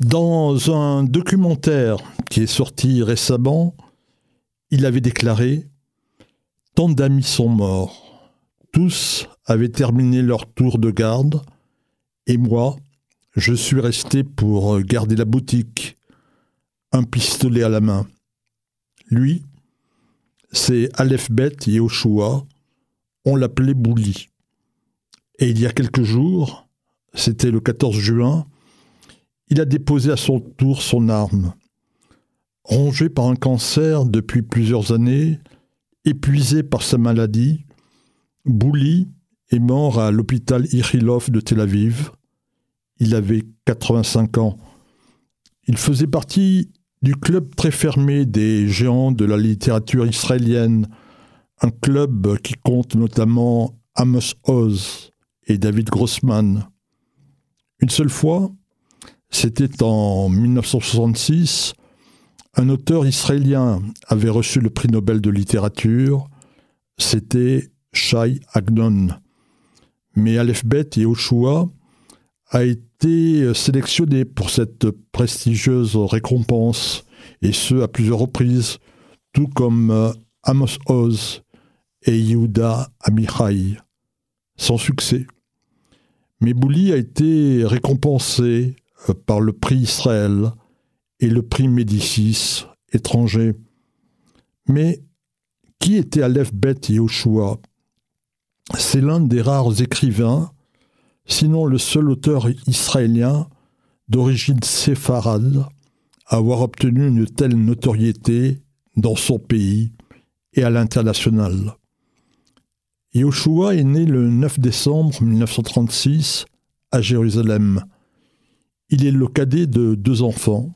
Dans un documentaire qui est sorti récemment, il avait déclaré Tant d'amis sont morts. Tous avaient terminé leur tour de garde, et moi, je suis resté pour garder la boutique, un pistolet à la main. Lui, c'est Aleph Bet Yehoshua, on l'appelait Bouli. Et il y a quelques jours, c'était le 14 juin, il a déposé à son tour son arme. Rongé par un cancer depuis plusieurs années, épuisé par sa maladie, Bouli est mort à l'hôpital Ichilov de Tel Aviv. Il avait 85 ans. Il faisait partie du club très fermé des géants de la littérature israélienne, un club qui compte notamment Amos Oz et David Grossman. Une seule fois, c'était en 1966, un auteur israélien avait reçu le prix Nobel de littérature, c'était Shai Agnon. Mais Aleph Bet et Oshua a été sélectionné pour cette prestigieuse récompense, et ce à plusieurs reprises, tout comme euh, Amos Oz et Yehuda Amichai, sans succès. Mais Bouli a été récompensé par le prix Israël et le prix Médicis étranger. Mais qui était Aleph Bet Yehoshua? C'est l'un des rares écrivains, sinon le seul auteur israélien d'origine séfarade à avoir obtenu une telle notoriété dans son pays et à l'international. Yehoshua est né le 9 décembre 1936 à Jérusalem. Il est le cadet de deux enfants.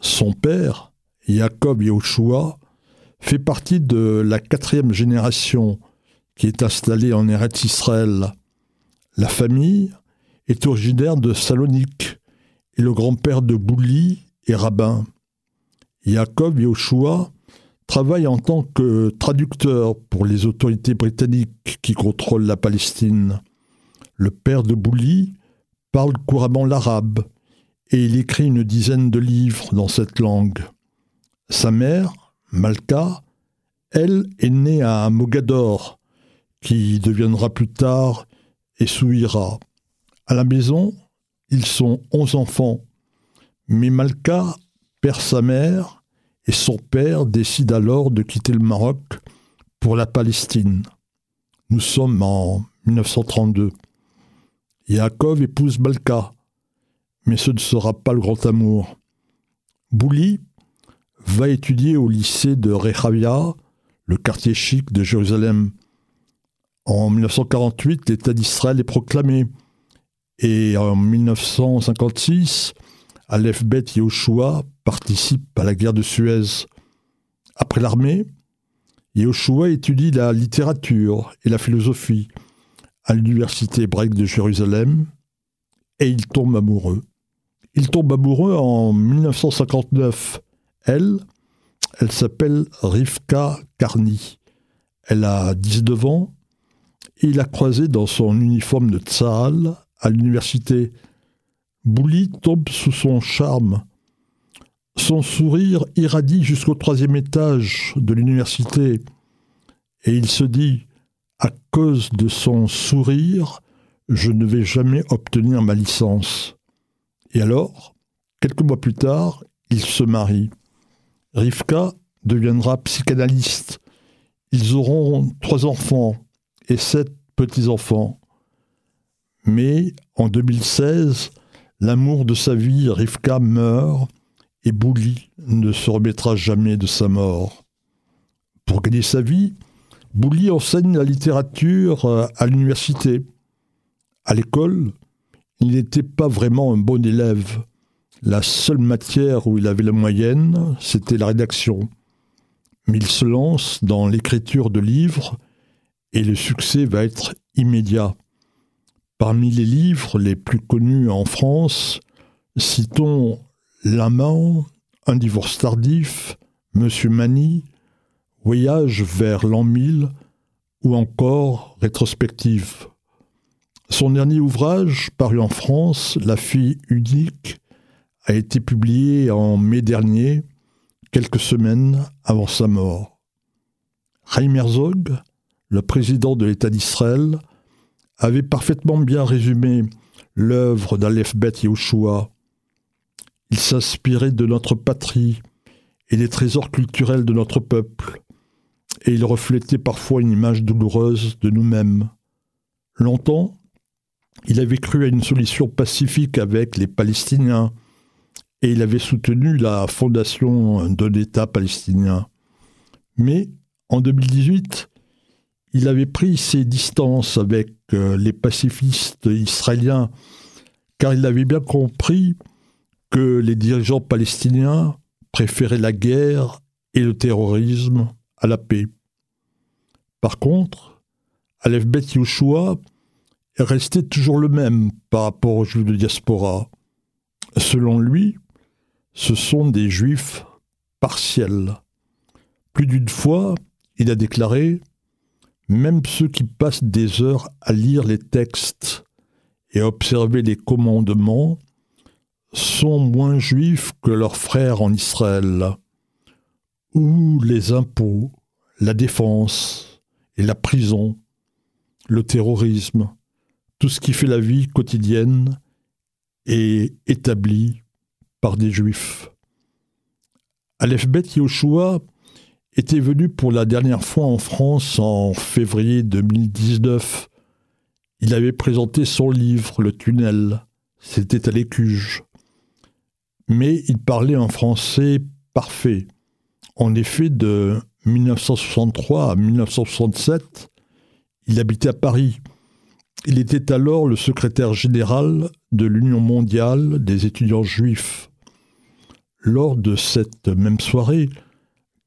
Son père, Jacob Yehoshua, fait partie de la quatrième génération qui est installée en Eretz Israël. La famille est originaire de Salonique et le grand-père de Bouli est rabbin. Jacob Yehoshua travaille en tant que traducteur pour les autorités britanniques qui contrôlent la Palestine. Le père de Bouli parle couramment l'arabe et il écrit une dizaine de livres dans cette langue. Sa mère, Malka, elle est née à Mogador, qui deviendra plus tard Essouira. À la maison, ils sont onze enfants, mais Malka perd sa mère et son père décide alors de quitter le Maroc pour la Palestine. Nous sommes en 1932. Yaakov épouse Balka, mais ce ne sera pas le grand amour. Bouli va étudier au lycée de Rehavia, le quartier chic de Jérusalem. En 1948, l'État d'Israël est proclamé. Et en 1956, Aleph Bet Yehoshua participe à la guerre de Suez. Après l'armée, Yehoshua étudie la littérature et la philosophie à l'université hébraïque de Jérusalem et il tombe amoureux. Il tombe amoureux en 1959. Elle, elle s'appelle Rivka Karni. Elle a 19 ans il a croisé dans son uniforme de Tsahal à l'université. Bouli tombe sous son charme. Son sourire irradie jusqu'au troisième étage de l'université et il se dit à cause de son sourire, je ne vais jamais obtenir ma licence. Et alors, quelques mois plus tard, ils se marient. Rivka deviendra psychanalyste. Ils auront trois enfants et sept petits-enfants. Mais en 2016, l'amour de sa vie, Rivka, meurt et Bouli ne se remettra jamais de sa mort. Pour gagner sa vie, Bouli enseigne la littérature euh, à l'université. À l'école, il n'était pas vraiment un bon élève. La seule matière où il avait la moyenne, c'était la rédaction. Mais il se lance dans l'écriture de livres et le succès va être immédiat. Parmi les livres les plus connus en France, citons L'amant, Un divorce tardif, Monsieur Mani, Voyage vers l'an 1000 ou encore Rétrospective. Son dernier ouvrage, paru en France, La fille unique, a été publié en mai dernier, quelques semaines avant sa mort. Chaim Herzog, le président de l'État d'Israël, avait parfaitement bien résumé l'œuvre d'Aleph Bet Yehoshua. Il s'inspirait de notre patrie et des trésors culturels de notre peuple, et il reflétait parfois une image douloureuse de nous-mêmes. Longtemps, il avait cru à une solution pacifique avec les Palestiniens, et il avait soutenu la fondation de l'État palestinien. Mais en 2018, il avait pris ses distances avec euh, les pacifistes israéliens, car il avait bien compris que les dirigeants palestiniens préféraient la guerre et le terrorisme à la paix. Par contre, Aleph Bet Yoshua restait toujours le même par rapport aux juifs de diaspora. Selon lui, ce sont des juifs partiels. Plus d'une fois, il a déclaré Même ceux qui passent des heures à lire les textes et à observer les commandements sont moins juifs que leurs frères en Israël, où les impôts, la défense et la prison, le terrorisme, tout ce qui fait la vie quotidienne est établi par des juifs. Aleph Bet Yoshua était venu pour la dernière fois en France en février 2019. Il avait présenté son livre, Le Tunnel. C'était à l'Écuge. Mais il parlait un français parfait. En effet, de 1963 à 1967, il habitait à Paris. Il était alors le secrétaire général de l'Union mondiale des étudiants juifs. Lors de cette même soirée,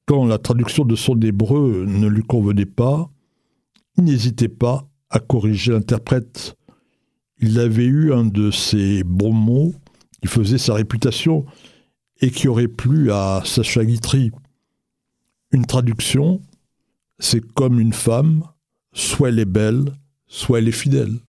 quand la traduction de son hébreu ne lui convenait pas, il n'hésitait pas à corriger l'interprète. Il avait eu un de ces bons mots qui faisait sa réputation et qui aurait plu à Sacha Guitry. Une traduction, c'est comme une femme, soit elle est belle, soit elle est fidèle.